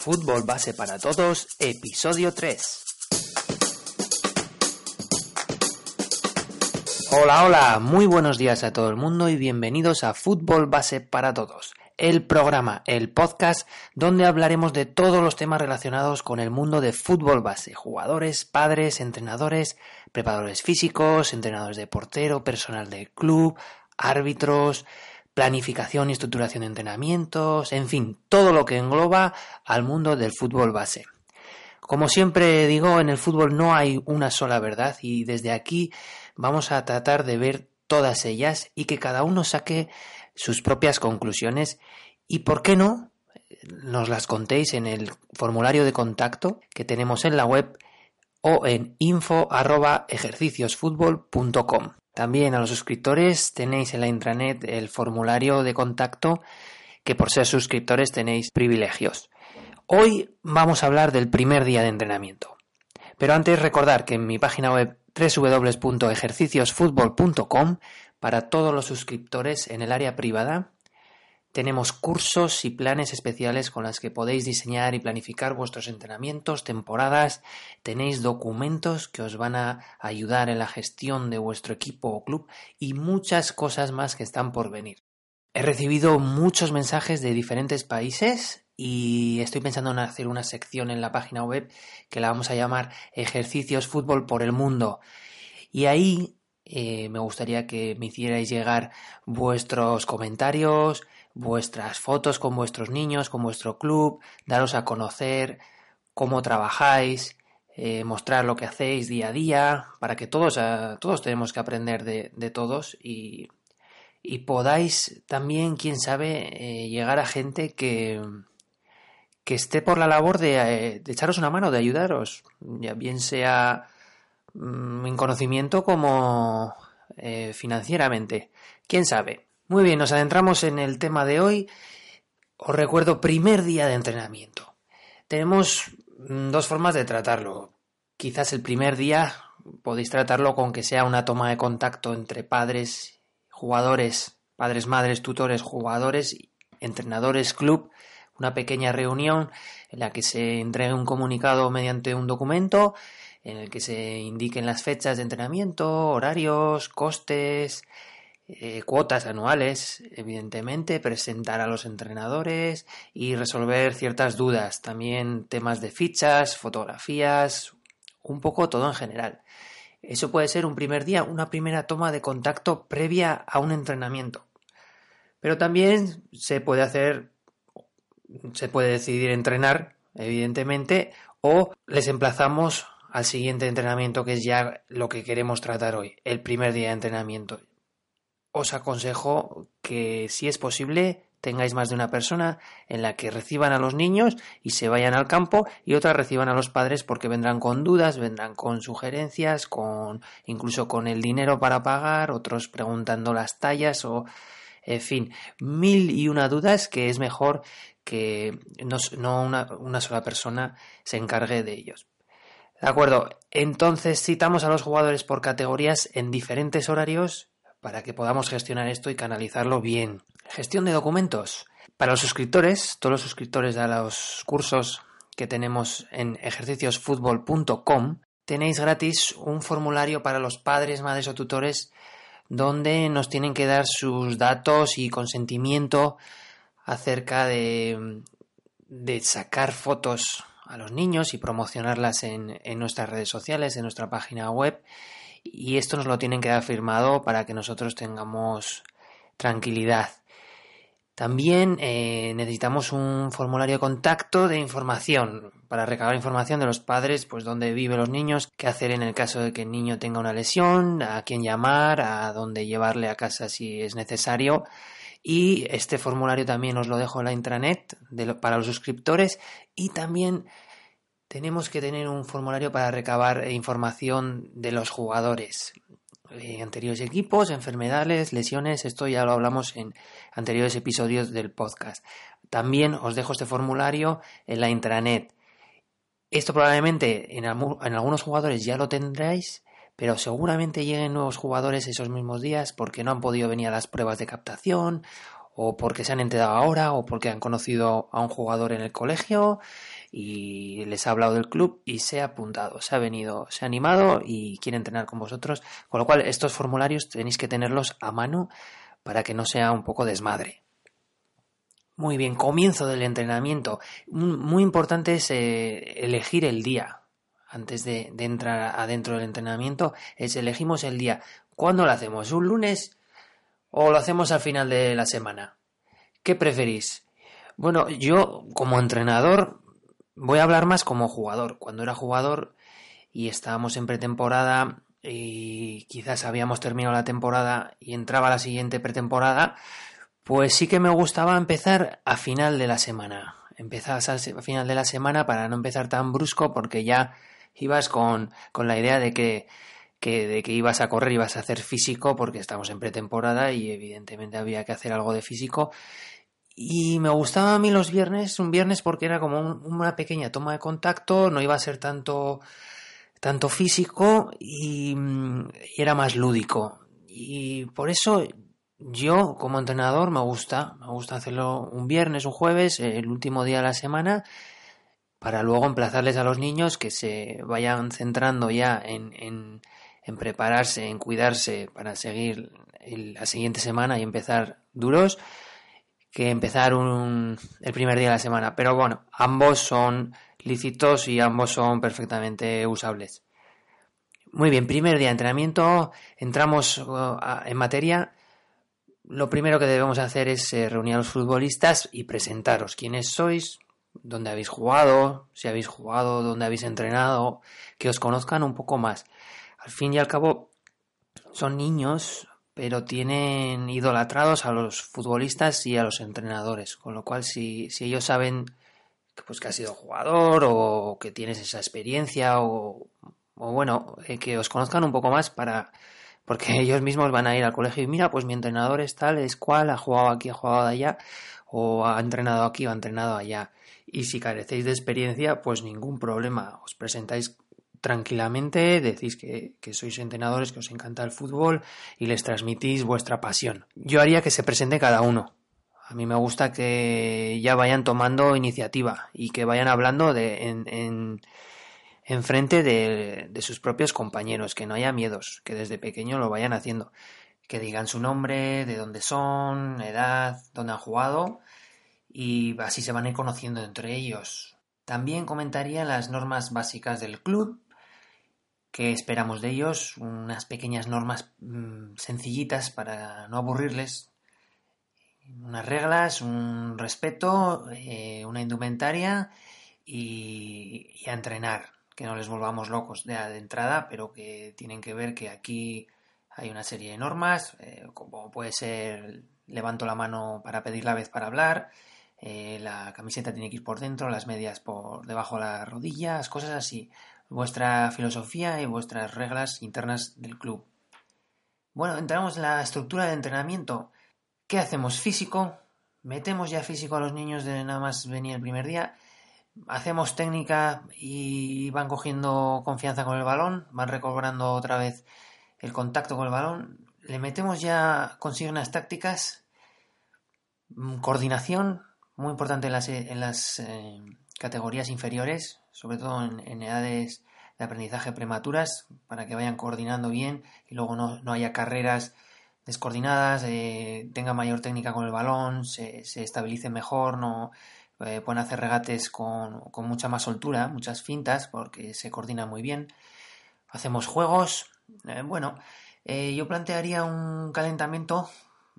Fútbol Base para Todos, episodio 3. Hola, hola, muy buenos días a todo el mundo y bienvenidos a Fútbol Base para Todos, el programa, el podcast donde hablaremos de todos los temas relacionados con el mundo de fútbol base, jugadores, padres, entrenadores, preparadores físicos, entrenadores de portero, personal del club, árbitros, planificación y estructuración de entrenamientos, en fin, todo lo que engloba al mundo del fútbol base. Como siempre digo, en el fútbol no hay una sola verdad y desde aquí vamos a tratar de ver todas ellas y que cada uno saque sus propias conclusiones y, ¿por qué no?, nos las contéis en el formulario de contacto que tenemos en la web o en info también a los suscriptores tenéis en la intranet el formulario de contacto que por ser suscriptores tenéis privilegios. Hoy vamos a hablar del primer día de entrenamiento. Pero antes recordar que en mi página web www.ejerciciosfutbol.com para todos los suscriptores en el área privada tenemos cursos y planes especiales con los que podéis diseñar y planificar vuestros entrenamientos, temporadas, tenéis documentos que os van a ayudar en la gestión de vuestro equipo o club y muchas cosas más que están por venir. He recibido muchos mensajes de diferentes países y estoy pensando en hacer una sección en la página web que la vamos a llamar Ejercicios Fútbol por el Mundo. Y ahí eh, me gustaría que me hicierais llegar vuestros comentarios, vuestras fotos con vuestros niños, con vuestro club, daros a conocer cómo trabajáis, eh, mostrar lo que hacéis día a día, para que todos, eh, todos tenemos que aprender de, todos y, podáis también, quién sabe, eh, llegar a gente que, que esté por la labor de, de, echaros una mano, de ayudaros, ya bien sea mm, en conocimiento como financieramente. ¿Quién sabe? Muy bien, nos adentramos en el tema de hoy. Os recuerdo, primer día de entrenamiento. Tenemos mm, dos formas de tratarlo. Quizás el primer día podéis tratarlo con que sea una toma de contacto entre padres, jugadores, padres, madres, tutores, jugadores, entrenadores, club, una pequeña reunión en la que se entregue un comunicado mediante un documento en el que se indiquen las fechas de entrenamiento, horarios, costes, eh, cuotas anuales, evidentemente, presentar a los entrenadores y resolver ciertas dudas, también temas de fichas, fotografías, un poco todo en general. Eso puede ser un primer día, una primera toma de contacto previa a un entrenamiento. Pero también se puede hacer, se puede decidir entrenar, evidentemente, o les emplazamos al siguiente entrenamiento, que es ya lo que queremos tratar hoy, el primer día de entrenamiento os aconsejo que si es posible tengáis más de una persona en la que reciban a los niños y se vayan al campo y otras reciban a los padres porque vendrán con dudas, vendrán con sugerencias, con incluso con el dinero para pagar, otros preguntando las tallas o en fin, mil y una dudas que es mejor que no, una, una sola persona se encargue de ellos. De acuerdo, entonces citamos a los jugadores por categorías en diferentes horarios para que podamos gestionar esto y canalizarlo bien. Gestión de documentos. Para los suscriptores, todos los suscriptores de los cursos que tenemos en ejerciciosfutbol.com, tenéis gratis un formulario para los padres, madres o tutores donde nos tienen que dar sus datos y consentimiento acerca de, de sacar fotos a los niños y promocionarlas en, en nuestras redes sociales, en nuestra página web y esto nos lo tienen que dar firmado para que nosotros tengamos tranquilidad. También eh, necesitamos un formulario de contacto de información para recabar información de los padres, pues dónde viven los niños, qué hacer en el caso de que el niño tenga una lesión, a quién llamar, a dónde llevarle a casa si es necesario. Y este formulario también os lo dejo en la intranet para los suscriptores y también tenemos que tener un formulario para recabar información de los jugadores. Eh, anteriores equipos, enfermedades, lesiones, esto ya lo hablamos en anteriores episodios del podcast. También os dejo este formulario en la intranet. Esto probablemente en, en algunos jugadores ya lo tendréis, pero seguramente lleguen nuevos jugadores esos mismos días porque no han podido venir a las pruebas de captación o porque se han enterado ahora, o porque han conocido a un jugador en el colegio y les ha hablado del club y se ha apuntado, se ha venido, se ha animado y quiere entrenar con vosotros. Con lo cual, estos formularios tenéis que tenerlos a mano para que no sea un poco desmadre. Muy bien, comienzo del entrenamiento. Muy importante es eh, elegir el día. Antes de, entrar adentro del entrenamiento, es elegimos el día. ¿Cuándo lo hacemos? ¿Un lunes o lo hacemos al final de la semana? ¿Qué preferís? Bueno, yo como entrenador voy a hablar más como jugador. Cuando era jugador y estábamos en pretemporada y quizás habíamos terminado la temporada y entraba la siguiente pretemporada, pues sí que me gustaba empezar a final de la semana. Empezar a final de la semana para no empezar tan brusco porque ya ibas con, con la idea de que, que, de que ibas a correr, ibas a hacer físico porque estamos en pretemporada y evidentemente había que hacer algo de físico y me gustaba a mí los viernes, un viernes porque era como una pequeña toma de contacto, no iba a ser tanto, tanto físico y, era más lúdico. Y por eso yo como entrenador me gusta, me gusta hacerlo un viernes, un jueves, el último día de la semana, para luego emplazarles a los niños que se vayan centrando ya en, en, en prepararse, en cuidarse para seguir la siguiente semana y empezar duros que empezar un, el primer día de la semana. Pero bueno, ambos son lícitos y ambos son perfectamente usables. Muy bien, primer día de entrenamiento, entramos uh, en materia. Lo primero que debemos hacer es eh, reunir a los futbolistas y presentaros quiénes sois, dónde habéis jugado, si habéis jugado, dónde habéis entrenado, que os conozcan un poco más. Al fin y al cabo, son niños, pero tienen idolatrados a los futbolistas y a los entrenadores, con lo cual si, si ellos saben que, pues, que has sido jugador o que tienes esa experiencia o, o bueno, eh, que os conozcan un poco más para porque ellos mismos van a ir al colegio y mira, pues mi entrenador es tal, es cual, ha jugado aquí, ha jugado allá, o ha entrenado aquí o ha entrenado allá. Y si carecéis de experiencia, pues ningún problema, os presentáis tranquilamente, decís que, sois entrenadores, que os encanta el fútbol y les transmitís vuestra pasión. Yo haría que se presente cada uno. A mí me gusta que ya vayan tomando iniciativa y que vayan hablando de, en, en, frente de, de, sus propios compañeros, que no haya miedos, que desde pequeño lo vayan haciendo, que digan su nombre, de dónde son, edad, dónde han jugado y así se van a ir conociendo entre ellos. También comentaría las normas básicas del club, ¿Qué esperamos de ellos? Unas pequeñas normas mm, sencillitas para no aburrirles. Unas reglas, un respeto, eh, una indumentaria y, a entrenar. Que no les volvamos locos de, de, entrada, pero que tienen que ver que aquí hay una serie de normas, eh, como puede ser levanto la mano para pedir la vez para hablar, eh, la camiseta tiene que ir por dentro, las medias por debajo de las rodillas, cosas así vuestra filosofía y vuestras reglas internas del club. Bueno, entramos en la estructura de entrenamiento. ¿Qué hacemos? Físico. Metemos ya físico a los niños de nada más venir el primer día. Hacemos técnica y van cogiendo confianza con el balón, van recobrando otra vez el contacto con el balón. Le metemos ya consignas tácticas, mm, coordinación, muy importante en las, en las eh, categorías inferiores, sobre todo en, edades de aprendizaje prematuras, para que vayan coordinando bien y luego no, haya carreras descoordinadas, eh, tenga mayor técnica con el balón, se, se estabilice mejor, no eh, pueden hacer regates con, con, mucha más soltura, muchas fintas, porque se coordina muy bien. Hacemos juegos. Eh, bueno, yo plantearía un calentamiento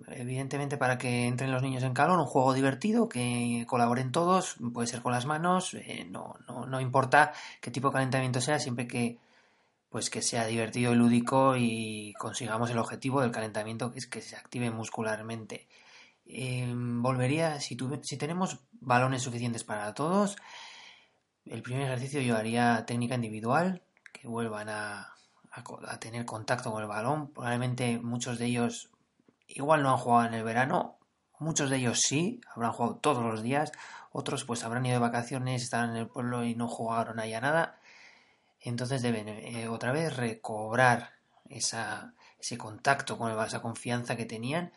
evidentemente para que entren los niños en calor, un juego divertido, que colaboren todos, puede ser con las manos, eh, no, no, no, importa qué tipo de calentamiento sea, siempre que pues que sea divertido y lúdico y consigamos el objetivo del calentamiento que es que se active muscularmente. Em, volvería, si, si tenemos balones suficientes para todos, el primer ejercicio yo haría técnica individual, que vuelvan a tener contacto con el balón, probablemente muchos de ellos igual no han jugado en el verano, muchos de ellos sí, habrán jugado todos los días, otros pues habrán ido de vacaciones, están en el pueblo y no jugaron allá nada, entonces deben eh, otra vez recobrar ese contacto con esa confianza que tenían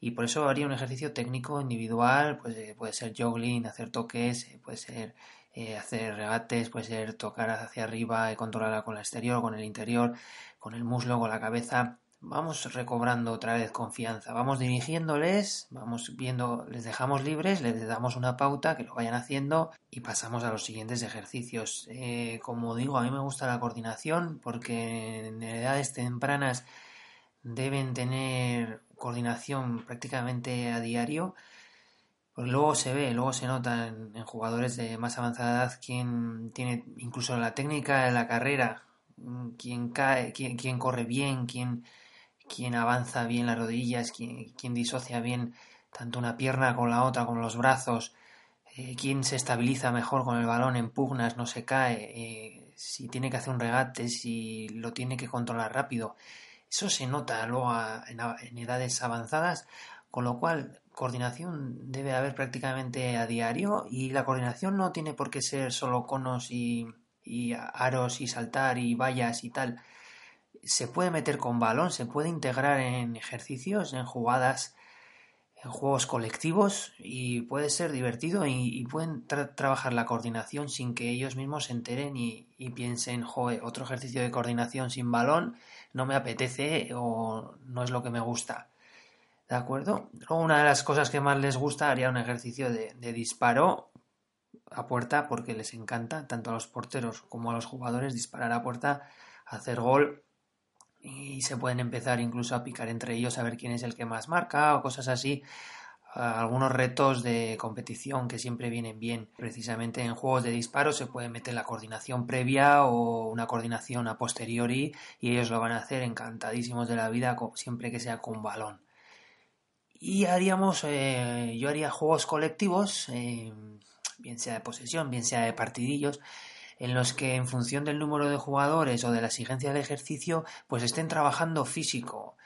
y por eso haría un ejercicio técnico individual, pues eh, puede ser joggling, hacer toques, eh, puede ser hacer regates, puede ser tocar hacia arriba y controlarla con el exterior, con el interior, con el muslo, con la cabeza. Vamos recobrando otra vez confianza, vamos dirigiéndoles, vamos viendo, les dejamos libres, les damos una pauta que lo vayan haciendo y pasamos a los siguientes ejercicios. como digo, a mí me gusta la coordinación porque en edades tempranas deben tener coordinación prácticamente a diario, pues luego se ve, luego se nota en, jugadores de más avanzada edad quien tiene incluso la técnica de la carrera, quien cae, quien, corre bien, quien, quien avanza bien las rodillas, quien, quien disocia bien tanto una pierna con la otra, con los brazos, eh, quien se estabiliza mejor con el balón en pugnas, no se cae, eh, si tiene que hacer un regate, si lo tiene que controlar rápido. Eso se nota luego en, edades avanzadas, con lo cual coordinación debe haber prácticamente a diario y la coordinación no tiene por qué ser solo conos y aros y saltar y vallas y tal. Se puede meter con balón, se puede integrar en ejercicios, en jugadas en juegos colectivos y puede ser divertido y, pueden trabajar la coordinación sin que ellos mismos se enteren y, piensen, joder, otro ejercicio de coordinación sin balón no me apetece o no es lo que me gusta. ¿De acuerdo? Luego una de las cosas que más les gusta haría un ejercicio de, de disparo a puerta porque les encanta tanto a los porteros como a los jugadores disparar a puerta, hacer gol y se pueden empezar incluso a picar entre ellos a ver quién es el que más marca o cosas así. Algunos retos de competición que siempre vienen bien. Precisamente en juegos de disparo se puede meter la coordinación previa o una coordinación a posteriori y ellos lo van a hacer encantadísimos de la vida siempre que sea con balón. Y haríamos, eh, yo haría juegos colectivos, eh, bien sea de posesión, bien sea de partidillos, en los que en función del número de jugadores o de la exigencia del ejercicio, pues estén trabajando físico.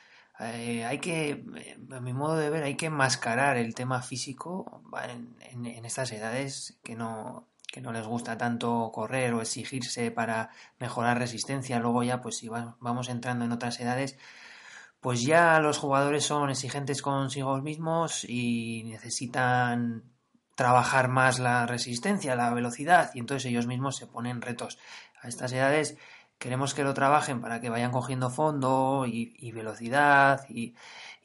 Eh, hay que, a mi modo de ver, hay que enmascarar el tema físico en, estas edades que no, que no les gusta tanto correr o exigirse para mejorar resistencia. Luego ya, pues si vamos entrando en otras edades, pues ya los jugadores son exigentes consigo mismos y necesitan trabajar más la resistencia, la velocidad, y entonces ellos mismos se ponen retos. A estas edades queremos que lo trabajen para que vayan cogiendo fondo y, velocidad y,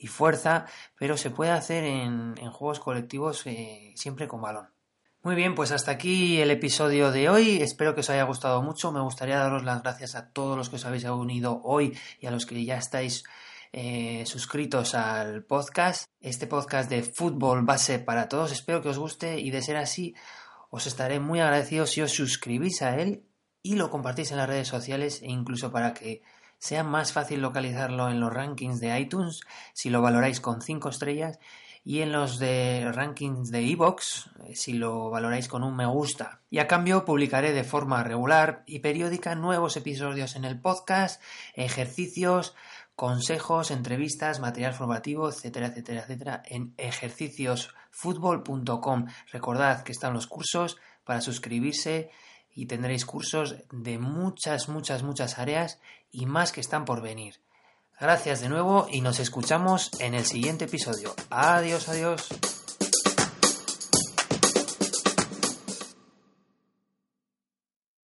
fuerza, pero se puede hacer en, juegos colectivos eh, siempre con balón. Muy bien, pues hasta aquí el episodio de hoy. Espero que os haya gustado mucho. Me gustaría daros las gracias a todos los que os habéis unido hoy y a los que ya estáis eh, suscritos al podcast, este podcast de fútbol base para todos. Espero que os guste y de ser así os estaré muy agradecido si os suscribís a él y lo compartís en las redes sociales e incluso para que sea más fácil localizarlo en los rankings de iTunes si lo valoráis con 5 estrellas y en los de rankings de iBox eh, si lo valoráis con un me gusta. Y a cambio publicaré de forma regular y periódica nuevos episodios en el podcast, ejercicios, consejos, entrevistas, material formativo, etcétera, etcétera, etcétera, en ejerciciosfutbol.com. Recordad que están los cursos para suscribirse y tendréis cursos de muchas, muchas, muchas áreas y más que están por venir. Gracias de nuevo y nos escuchamos en el siguiente episodio. Adiós, adiós.